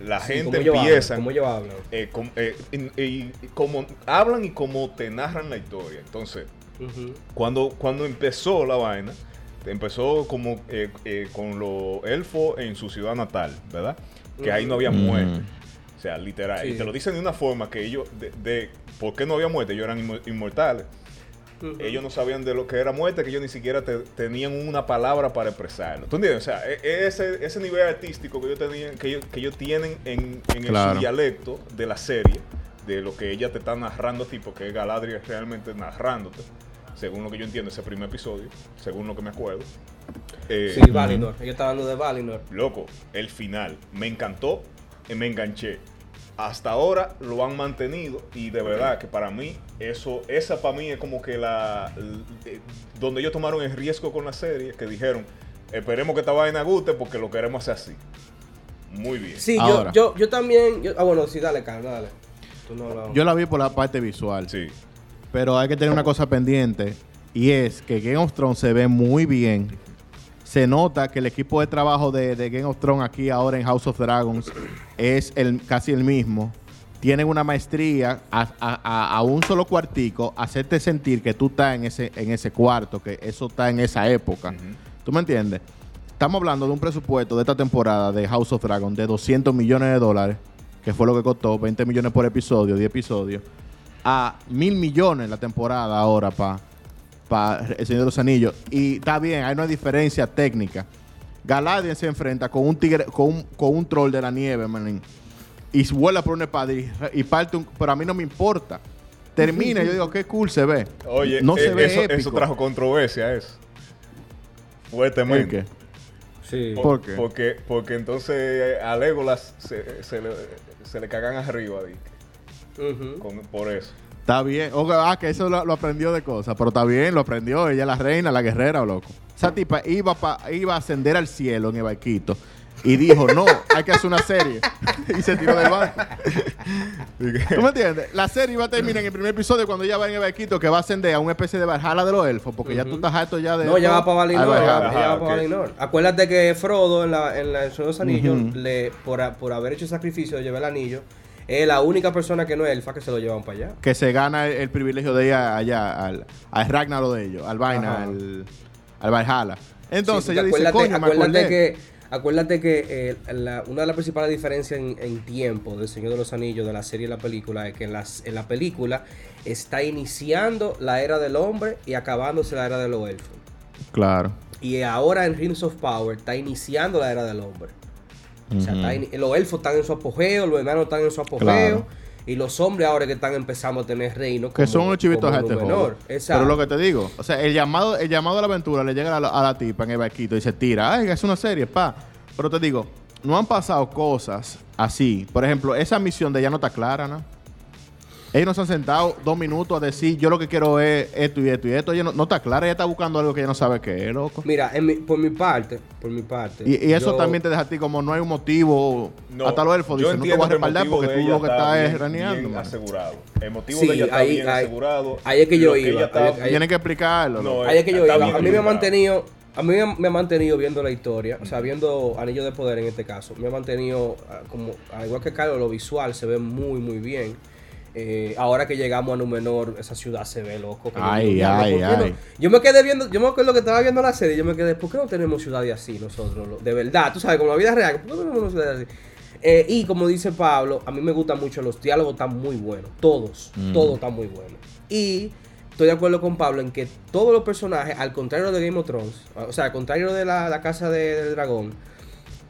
La Sí, gente como empieza... hablan, como ellos hablan. eh, com- eh, en- y- y como hablan y como te narran la historia. Entonces, cuando, cuando empezó la vaina, empezó como eh, eh, con los elfos en su ciudad natal, ¿verdad? Que ahí no había muerte. O sea, literal. Sí. Y te lo dicen de una forma que ellos, de, de por qué no había muerte, ellos eran inmo- Ellos no sabían de lo que era muerte, que ellos ni siquiera te- tenían una palabra para expresarlo. ¿Tú entiendes? O sea, e- e- ese, ese nivel artístico que ellos, tenían, que ellos, que ellos tienen en, en el- Claro. dialecto de la serie, de lo que ella te está narrando a ti, porque es Galadriel realmente narrándote, según lo que yo entiendo, ese primer episodio, según lo que me acuerdo. Eh, Sí, Valinor. Ellos estaban hablando de Valinor. Loco, el final. Me encantó y me enganché. Hasta ahora lo han mantenido y de verdad que para mí eso esa para mí es como que la eh, donde ellos tomaron el riesgo con la serie que dijeron esperemos que esta vaina guste porque lo queremos hacer así muy bien Sí, yo, Ahora. yo, yo también. yo- ah, bueno, sí, dale, Carlos, dale. Tú no lo- Yo la vi por la parte visual. sí Pero hay que tener una cosa pendiente. Y es que Game of Thrones se ve muy bien. Se nota que el equipo de trabajo de, de Game of Thrones aquí ahora en House of Dragons es el, casi el mismo. Tienen una maestría a, a- a- a un solo cuartico, hacerte sentir que tú estás en ese, en ese cuarto, que eso está en esa época. ¿Tú me entiendes? Estamos hablando de un presupuesto de esta temporada de House of Dragons de 200 millones de dólares, que fue lo que costó, 20 millones por episodio, 10 episodios, a mil millones la temporada ahora para El Señor de los Anillos. Y está bien, hay una diferencia técnica. Galadriel se enfrenta con un tigre, con un, con un troll de la nieve, manín. Y vuela por una espada y, y parte un. Pero a mí no me importa. Termina, y yo digo, qué cool se ve. oye no se eh, ve eso, épico. eso trajo controversia eso ¿El fuertemente qué? Sí. ¿Por qué? Porque, porque entonces eh, a Legolas se, se le, se le cagan arriba por eso. Está bien. O, ah, que eso lo, lo aprendió de cosas. Pero está bien, lo aprendió. Ella es la reina, la guerrera, o loco. Esa tipa iba, pa- iba a ascender al cielo en el barquito. Y dijo, no, hay que hacer una serie. <laughs> y se tiró del barco. <laughs> ¿Tú me entiendes? La serie va a terminar en el primer episodio cuando ella va en el barquito que va a ascender a una especie de Valhalla de los elfos. Porque ya tú estás harto ya de... No, ya va para Valinor. Al Ya, Valhalla. Ajá, ya va para Valinor. Acuérdate que Frodo en la en la en los Anillos, Ujú. le, por, por haber hecho el sacrificio de llevar el anillo, es la única persona que no es elfa que se lo llevan para allá. Que se gana el, el privilegio de ir allá, al, al Ragnarok de ellos, al vaina, al, al Valhalla. Entonces Sí, ella dice, acuérdate, coño, acuérdate que acuérdate que eh, la- una de las principales diferencias en, en tiempo del Señor de los Anillos de la serie y la película es que en, las, en la película está iniciando la era del hombre y acabándose la era de los elfos. Claro. Y ahora en Rings of Power está iniciando la era del hombre. O sea, está los elfos están en su apogeo, los enanos están en su apogeo. Claro. Y los hombres ahora que están empezando a tener reino. Que son los chivitos a este. Exacto. Pero lo que te digo, o sea, el llamado, el llamado a la aventura le llega a la, a la tipa en el barquito y se tira, ay, es una serie, pa. Pero te digo, no han pasado cosas así. Por ejemplo, esa misión de ella no está clara, ¿no? Ellos no se han sentado dos minutos a decir, yo lo que quiero es esto y esto y esto. Ella no, no está clara, ella está buscando algo que ella no sabe qué es, loco. Mira, en mi- por mi parte, por mi parte. Y, y eso yo- también te deja a ti como no hay un motivo. No, hasta los elfos dicen, no te voy a que respaldar porque tú lo que estás es raneando. asegurado. El motivo Sí, de ella está ahí- bien ahí- asegurado. ahí es que yo iba, está- ahí- Tienen que explicarlo. No. Ahí es que yo iba. A mí me ha mantenido. A mí me- me ha mantenido viendo la historia, o sea, viendo Anillo de Poder en este caso. Me ha mantenido, ah, como, al igual que Carlos, lo visual se ve muy, muy bien. Eh, ahora que llegamos a Númenor, esa ciudad se ve loco. Ay, ay, ay. Yo me quedé viendo, yo me acuerdo que estaba viendo la serie, yo me quedé, ¿por qué no tenemos ciudades así nosotros? De verdad, tú sabes, como la vida real, ¿por qué no tenemos ciudades así? Eh, y como dice Pablo, a mí me gustan mucho los diálogos, están muy buenos. Todos, Mm. todos están muy buenos. Y estoy de acuerdo con Pablo en que todos los personajes, al contrario de Game of Thrones, o sea, al contrario de la, la Casa de- del Dragón,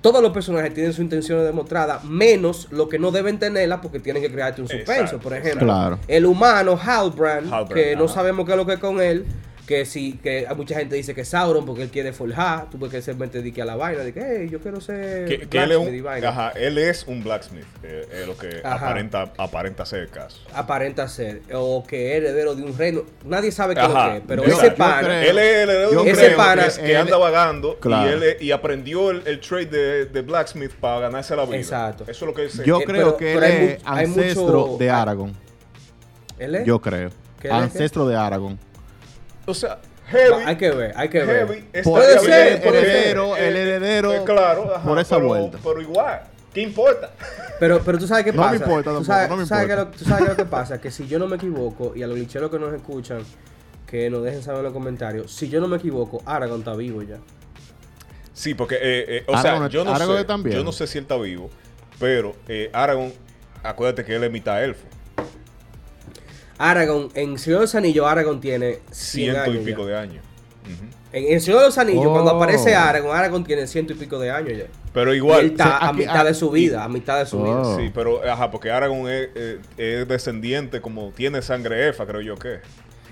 todos los personajes tienen sus intenciones demostradas, menos lo que no deben tenerlas porque tienen que crearte un suspenso. Exacto, Por ejemplo, Claro. el humano Halbrand, Halbrand, que no sabemos qué es lo que es con él, que sí, que mucha gente dice que es Sauron porque él quiere forjar, tú ves que se mete de que a la vaina, de que hey, yo quiero ser Que, que él, es blacksmith y un, vaina. ajá, él es un blacksmith, eh, es lo que Ajá. aparenta, aparenta ser el caso. aparenta ser, o que es heredero de un reino, nadie sabe qué es lo que es, pero Yo- ese pana, Él es el heredero de un Ese reino pana- que, es- que él- anda vagando Claro. y, él, es- y aprendió el, el trade de, de blacksmith para ganarse la vida. Exacto. Eso es lo que dice. Yo Eh, creo pero- que pero él es ancestro mucho- de Aragón. ¿él es? Yo creo. ¿Qué él es Ancestro de Aragón. O sea, heavy. hay que ver, hay que ver. heavy Puede ser, porque, heredero, eh, el heredero eh, claro, ajá, por esa pero- vuelta. Pero igual, ¿qué importa? <laughs> Pero, pero tú sabes qué No me pasa. importa tampoco, sabes, no me tú sabes importa. qué lo- tú sabes qué lo que pasa, que si yo no me equivoco, y a los licheros que nos escuchan, que nos dejen saber en los comentarios, si yo no me equivoco, Aragorn está vivo ya. Sí, porque, eh, eh, o sea, yo no, sé, yo no sé si él está vivo, pero eh, Aragorn, acuérdate que él es mitad elfo, Aragorn, en Señor de los Anillos, Aragorn tiene 100 ciento y pico ya. de años. En, en Señor de los Anillos, Oh. cuando aparece Aragorn, Aragorn tiene ciento y pico de años ya. Pero Y igual, él está o sea, a aquí- mitad de su vida, a mitad de su Oh. vida. Sí, pero, ajá, porque Aragorn es, eh, es descendiente, como tiene sangre efa, creo yo que.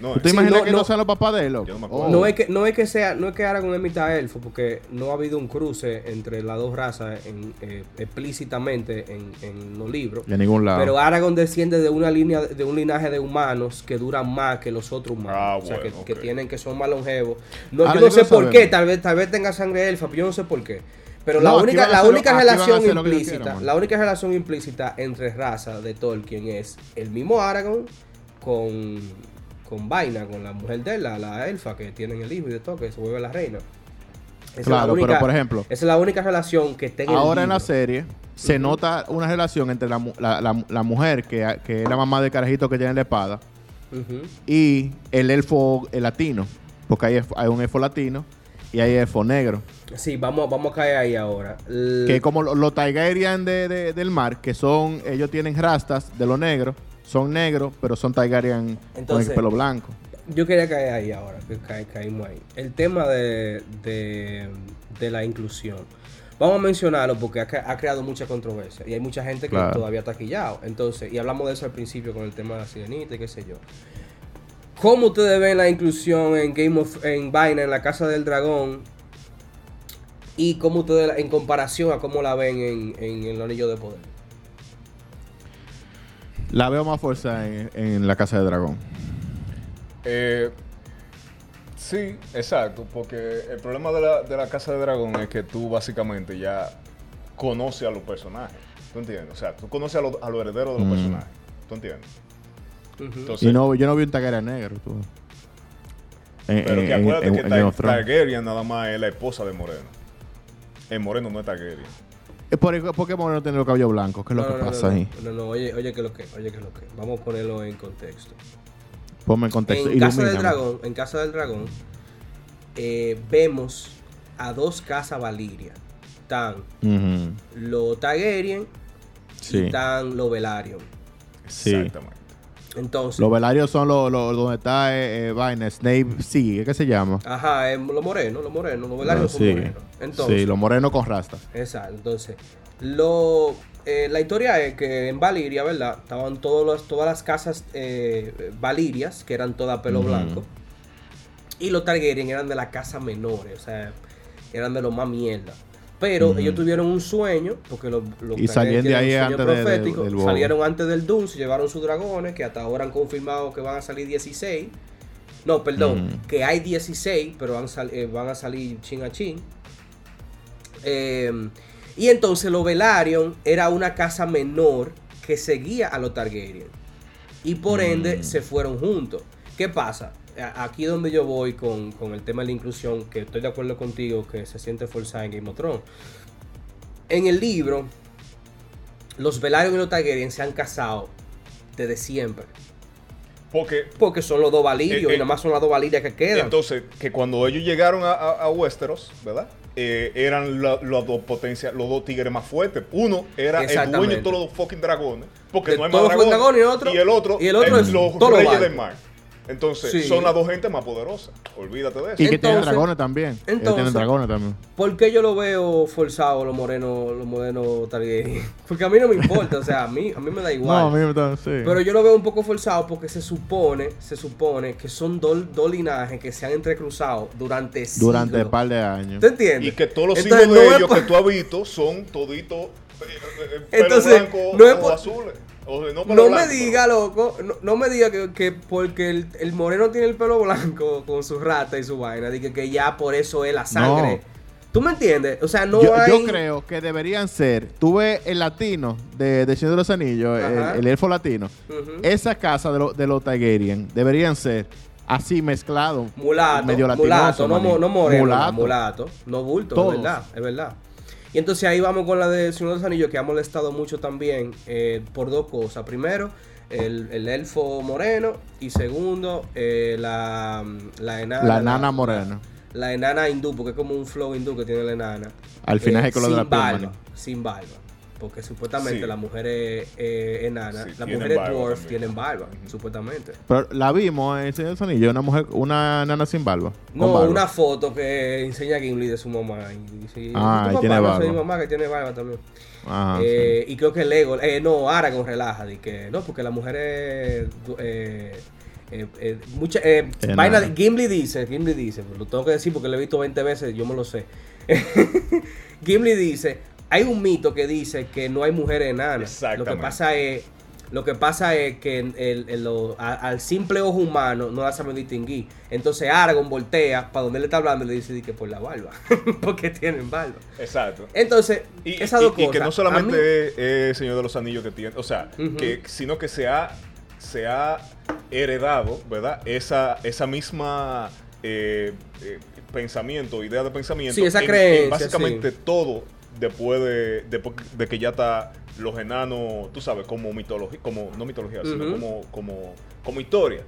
No, ¿Tú te Sí, imaginas no, que no. sean los papás de no. Oh. No es que no es que sea no es que Aragorn es mitad elfo porque no ha habido un cruce entre las dos razas en, eh, explícitamente en, en los libros. De ningún lado. Pero Aragorn desciende de una línea de un linaje de humanos que duran más que los otros humanos, Ah, o sea, que, tienen que son más longevos. No, Ahora yo no yo sé por saber. qué, tal vez tal vez tenga sangre elfa, pero yo no sé por qué. Pero No, la única la única relación implícita, la única relación implícita entre razas de Tolkien es el mismo Aragorn con con Vaina, con la mujer de él, la, la elfa que tienen el hijo y de todo, que se vuelve la reina. Esa Claro, pero por ejemplo, esa es la única relación que tenga Ahora en la serie se nota una relación entre la, mu- la- la- la mujer, que, que es la mamá del carajito que tiene la espada, y el elfo el latino. Porque hay, hay un elfo latino y hay elfo negro. Sí, vamos, vamos a caer ahí ahora. L- Que como lo- los Targaryen de, de- del mar, que son, ellos tienen rastas de los negros, son negros, pero son Targaryen con el pelo blanco. Yo quería caer ahí ahora, que ca- caímos ahí. El tema de, de, de la inclusión. Vamos a mencionarlo porque ha, cre- ha creado mucha controversia y hay mucha gente que Claro. todavía está quillado. Entonces, y hablamos de eso al principio con el tema de la sirenita y qué sé yo. ¿Cómo ustedes ven la inclusión en Game of en Vaina, en la Casa del Dragón? Y cómo ustedes, en comparación a cómo la ven en, en el Anillo de Poder. La veo más fuerza en, en la Casa de Dragón. Eh, sí, exacto, porque el problema de la, de la Casa de Dragón es que tú básicamente ya conoces a los personajes. ¿Tú entiendes? O sea, tú conoces a los, a los herederos de los Mm. personajes. ¿Tú entiendes? Entonces, Y no, yo no vi un Targaryen negro. tú. En, pero en- que acuérdate en- que. Targaryen nada más es la esposa de Moreno. El Moreno no es Targaryen. Es por, ¿Por qué Moreno tiene los cabellos blancos? ¿Qué es lo No, que no, no, pasa no, ahí? No, no, oye, oye, que lo que, oye, que lo que. Vamos a ponerlo en contexto. Ponme en contexto. En Casa del. Dragón, en Casa del Dragón, eh, vemos a dos casas Valiria. Están Ujú. los Targaryen y Sí. están los Velaryon. Sí. Exactamente. Entonces, Los velarios son los los- donde está eh, eh, vaina, Snape, sí, ¿qué se llama? ajá, eh, los morenos, los morenos, los Velaryon No, son morenos. Entonces, sí, los morenos con rastas. Exacto, entonces, lo, eh, la historia es que en Valiria, ¿verdad? Estaban todos los, todas las casas eh, valirias, que eran todas pelo blanco, y los Targaryen eran de la casa menores, o sea, eran de los más mierda. Pero ellos tuvieron un sueño, porque los, los Y de tienen ahí antes de- de- profético, del salieron antes del Doom, se llevaron sus dragones, que hasta ahora han confirmado que van a salir 16. No, perdón, que hay 16, pero van, eh, van a salir chin a chin. Eh, y entonces los Velaryon era una casa menor que seguía a los Targaryen. Y por ende Mm. se fueron juntos. ¿Qué pasa? Aquí donde yo voy con, con el tema de la inclusión, que estoy de acuerdo contigo, que se siente forzada en Game of Thrones. En el libro, los Velaryon y los Targaryen se han casado desde siempre. Porque Porque son los dos Valirios Eh, eh, y nada más son las dos Valirias que quedan. Entonces, que cuando ellos llegaron a, a, a Westeros, ¿verdad? Eh, eran la- las dos potencias, los dos tigres más fuertes. Uno era el dueño de todos los fucking dragones. Porque De no hay más dragones. y otro- y el otro, y el otro es los reyes del mar. Entonces, Sí. son las dos gentes más poderosas. Olvídate de eso. Y que tienen dragones también. Entonces- tienen dragones también. ¿Por qué yo lo veo forzado los morenos, los morenos Targaryen? <laughs> Porque a mí no me importa, o sea, a mí, a mí me da igual. No, a mí me está, sí. Pero yo lo veo un poco forzado porque se supone, se supone que son dos, dos linajes que se han entrecruzado durante siglos. Durante un par de años. ¿Te entiendes? Y que todos los Entonces, hijos de no ellos que tú has visto son toditos eh, eh, pelo Entonces, blanco no es o por- azules. O no pelo No me diga, loco, no, no me diga que, que porque el, el moreno tiene el pelo blanco con su rata y su vaina, diga que ya por eso es la sangre. ¿Tú me entiendes? O sea, no yo, hay... yo creo que deberían ser. Tú ves el latino de, de Señor de los Anillos, el, elfo latino. Ujú. Esa casa de, lo- de los Targaryen deberían ser así mezclados. Mulato, medio mulato, latinoso, no, no moreno, Mulato. mulato, no bulto, Todos. es verdad, es verdad. Y entonces ahí vamos con la de Señor de los Anillos, que ha molestado mucho también eh, por dos cosas. Primero, el, el elfo moreno, y segundo, eh, la, la enana. La nana morena. La, enana hindú, porque es como un flow hindú que tiene la enana. Al final es el color de sin la piel, barba. Sin barba. Porque supuestamente Sí. las mujeres eh, enanas, Sí, las tienen mujeres barba dwarf también. tienen barba, supuestamente. Pero la vimos en el Señor Anillos, una mujer, una nana sin barba. No, barba. una foto que enseña Gimli de su mamá. Y dice, Ah, "¿Tu y tiene no barba. mi mamá que tiene barba también. Ajá, Eh, Y creo que Lego, eh, no, Aragorn relaja, de que no, porque las mujeres eh, eh, eh, mucha, eh, vaina de- Gimli dice, Gimli dice, lo tengo que decir porque lo he visto 20 veces, yo me lo sé. <laughs> Gimli dice, hay un mito que dice que no hay mujeres enanas. Lo que pasa es, lo que pasa es que el- el- el- lo- a- al simple ojo humano no la saben distinguir. Entonces Aragorn voltea para donde él está hablando y le dice di que por la barba, <laughs> porque tienen barba. Exacto. Entonces, Y, esas y- dos y cosas. que no mí- solamente es, es Señor de los Anillos que tiene, o sea, que, sino que se ha, se ha heredado, ¿verdad? Esa, esa misma eh, eh, pensamiento, idea de pensamiento. Sí, esa en- en creencia, básicamente todo después de, después de que ya está los enanos, tú sabes, como mitología, como, no mitología, sino como, como, como historia.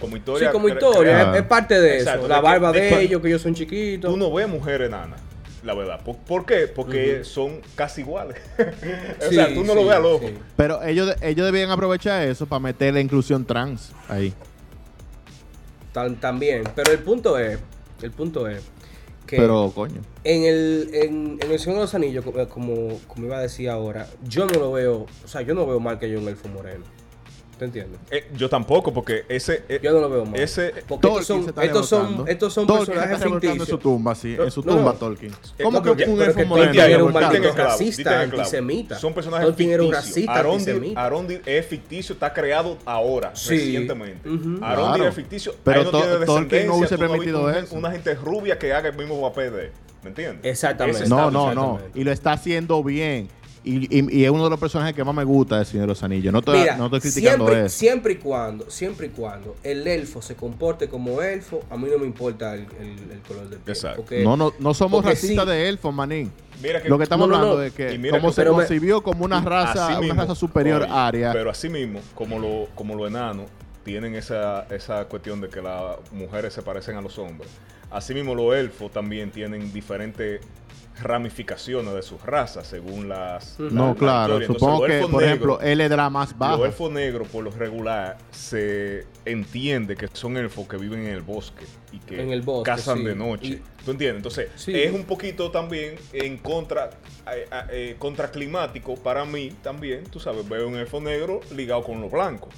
Como Sí, historia. como cre- historia, es, es parte de Exacto, eso. La de que- barba de ellos, que ellos son chiquitos. Tú no ves mujer enana, la verdad. ¿Por, por qué? Porque son casi iguales. <laughs> o Sí, sea, tú no lo sí, ves al ojo. sí. Pero ellos, ellos debían aprovechar eso para meter la inclusión trans ahí. Tan- también. Pero el punto es, el punto es que Pero, coño. en el en, en el Señor de los Anillos, como, como, como iba a decir ahora, yo no lo veo, o sea, yo no veo mal que un elfo moreno. ¿Te entiendes? Eh, yo tampoco, porque ese. eh, Yo no lo veo mal. Ese. Porque Tolkien estos son, se está estos son, estos son Tolkien personajes está revolcando en su ficticios. tumba, sí. En su No, tumba, no. Tolkien. Eh, ¿Cómo no, que un elfo que moreno Tolkien era un maldito racista, antisemita. Son personajes Tolkien era un ficticios. racista, Arondir, antisemita. Arondir es ficticio, está creado ahora, Sí. recientemente. Ujú. Arondir Claro. es ficticio. Pero no Tolkien no descendencia, hubiese no permitido eso. Una gente rubia que haga el mismo papel de él. ¿Me entiendes? Exactamente. No, no, no. exactamente. Y lo está haciendo bien. Y, y- y es uno de los personajes que más me gusta del Señor de los Anillos. No estoy, Mira, no estoy criticando siempre, eso. siempre y cuando, siempre y cuando el elfo se comporte como elfo, a mí no me importa el, el- el color del piel. Exacto. Porque- No, no, no somos racistas sí. de elfos, manín. Mira que Lo que estamos No, hablando no. de que como que- se me- concibió como una raza, una mismo, raza superior oye, aria. Pero así mismo, como lo, como los enanos tienen esa, esa cuestión de que las mujeres se parecen a los hombres, así mismo los elfos también tienen diferentes ramificaciones de sus razas según las... La- no, la claro. Entonces, Supongo los que, por ejemplo, él es de la más Los baja. elfos negros, por lo regular, se entiende que son elfos que viven en el bosque y que En el bosque, cazan sí. de noche. Y- ¿Tú entiendes? Entonces, Sí. es un poquito también en contra, eh, eh, contraclimático para mí también. Tú sabes, veo un elfo negro ligado con los blancos.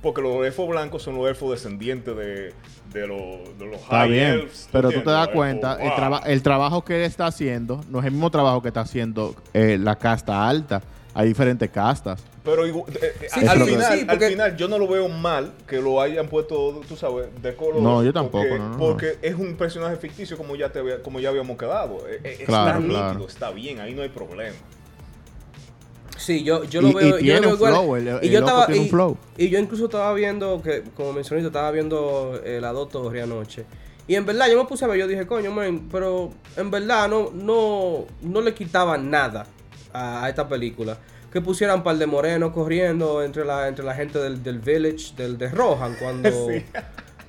Porque los elfos blancos son los elfos descendientes de, de, los- de los Está high bien, elves, pero tú te das cuenta, elfos, el, wow. traba- el trabajo que él está haciendo no es el mismo trabajo que está haciendo eh, la casta alta. Hay diferentes castas. Pero eh, eh, Sí, al, final, sí, porque- al final yo no lo veo mal que lo hayan puesto, tú sabes, de color. No, yo tampoco, Porque, no, no, no. porque es un personaje ficticio como ya te había- como ya habíamos quedado. Eh, Claro, está claro. nítido, está bien, ahí no hay problema. Sí, yo, yo Y- lo y veo. yo tiene lo veo un igual. flow, el- y el yo estaba, tiene un y- flow. Y yo incluso estaba viendo, que como mencioné, estaba viendo eh, la dos torres anoche. Y en verdad yo me puse a ver, yo dije, coño, man, pero en verdad no, no, no le quitaba nada a, a esta película. Que pusieran un par de morenos corriendo entre la, entre la gente del, del village, del de Rohan, cuando... <laughs> Sí.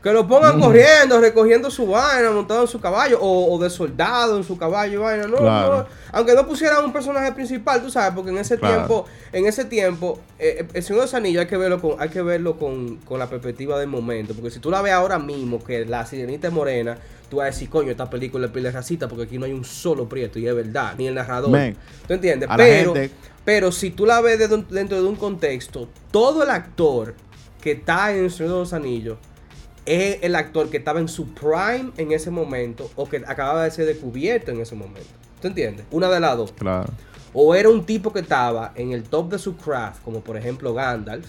Que lo pongan corriendo, recogiendo su vaina, montado en su caballo, o, o de soldado en su caballo vaina. No, Claro. no. Aunque no pusieran un personaje principal, tú sabes, porque en ese Claro. tiempo, en ese tiempo, eh, el Señor de los Anillos hay que verlo con, hay que verlo con, con la perspectiva del momento. Porque si tú la ves ahora mismo, que la sirenita es morena, tú vas a decir, coño, esta película es pile racista, porque aquí no hay un solo prieto, y es verdad, ni el narrador. ¿Tú entiendes? a Pero, gente- pero si tú la ves de- dentro de un contexto, todo el actor que está en El Señor de los Anillos es el actor que estaba en su prime en ese momento o que acababa de ser descubierto en ese momento. ¿Tú entiendes? Una de las dos. Claro. O era un tipo que estaba en el top de su craft, como por ejemplo Gandalf,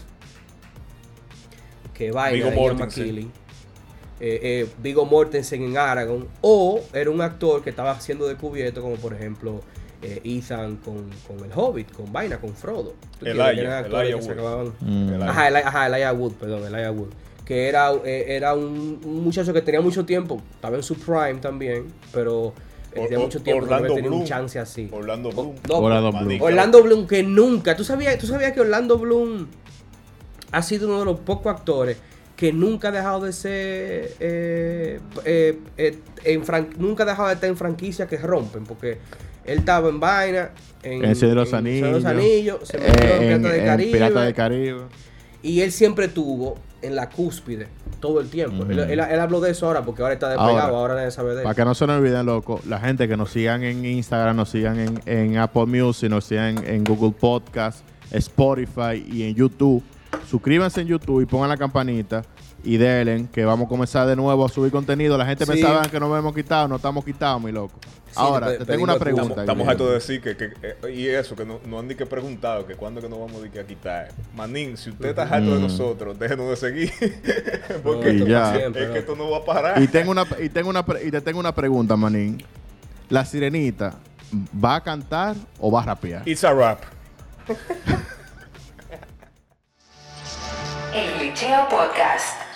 que de Ian Mortensen. Eh, eh, Viggo Mortensen en Aragorn, o era un actor que estaba siendo descubierto, como por ejemplo eh, Ethan con, con el Hobbit, con Vaina, con Frodo. Elijah, Que eran actores Elijah que se Wood. acababan- Mm. Elijah. Ajá, Eli- ajá, Elijah Wood, perdón, Elijah Wood. Que era, eh, era un, un muchacho que tenía mucho tiempo, estaba en su prime también, pero eh, tenía mucho tiempo que no Orlando había tenido un chance así. Orlando Bloom. no, Orlando. Bloom. Orlando Bloom, que nunca, ¿tú sabías, tú sabías que Orlando Bloom ha sido uno de los pocos actores que nunca ha dejado de ser, eh, eh, eh, en fran- nunca ha dejado de estar en franquicias que rompen, porque él estaba en vaina, en, En de los en Señor de los Anillos. Anillos, se metió en en, Pirata del en Caribe, Pirata del Caribe. y él siempre tuvo en la cúspide todo el tiempo. Él, él- él habló de eso ahora porque ahora está despegado, Ahora, ahora, nadie sabe de él. Para que no se nos olviden, loco, la gente que nos sigan en Instagram, nos sigan en, en Apple Music, nos sigan en Google Podcast, Spotify y en YouTube. suscríbanse en YouTube y pongan la campanita y denle que vamos a comenzar de nuevo a subir contenido. La gente Sí. pensaba que nos hemos quitado, no estamos quitados, mi loco. Ahora, te tengo una pregunta. Estamos, hartos de decir que, que- eh, y eso, que no, no han ni que preguntado, que cuándo que nos vamos de que a quitar. Manín, si usted está harto de Mm. nosotros, déjenos de seguir. No, <laughs> Porque esto ya. siempre, es ¿no? que esto no va a parar. Y tengo una y tengo una y te tengo una pregunta, manín. La sirenita va a cantar o va a rapear? It's a rap. El Glitcheo Podcast.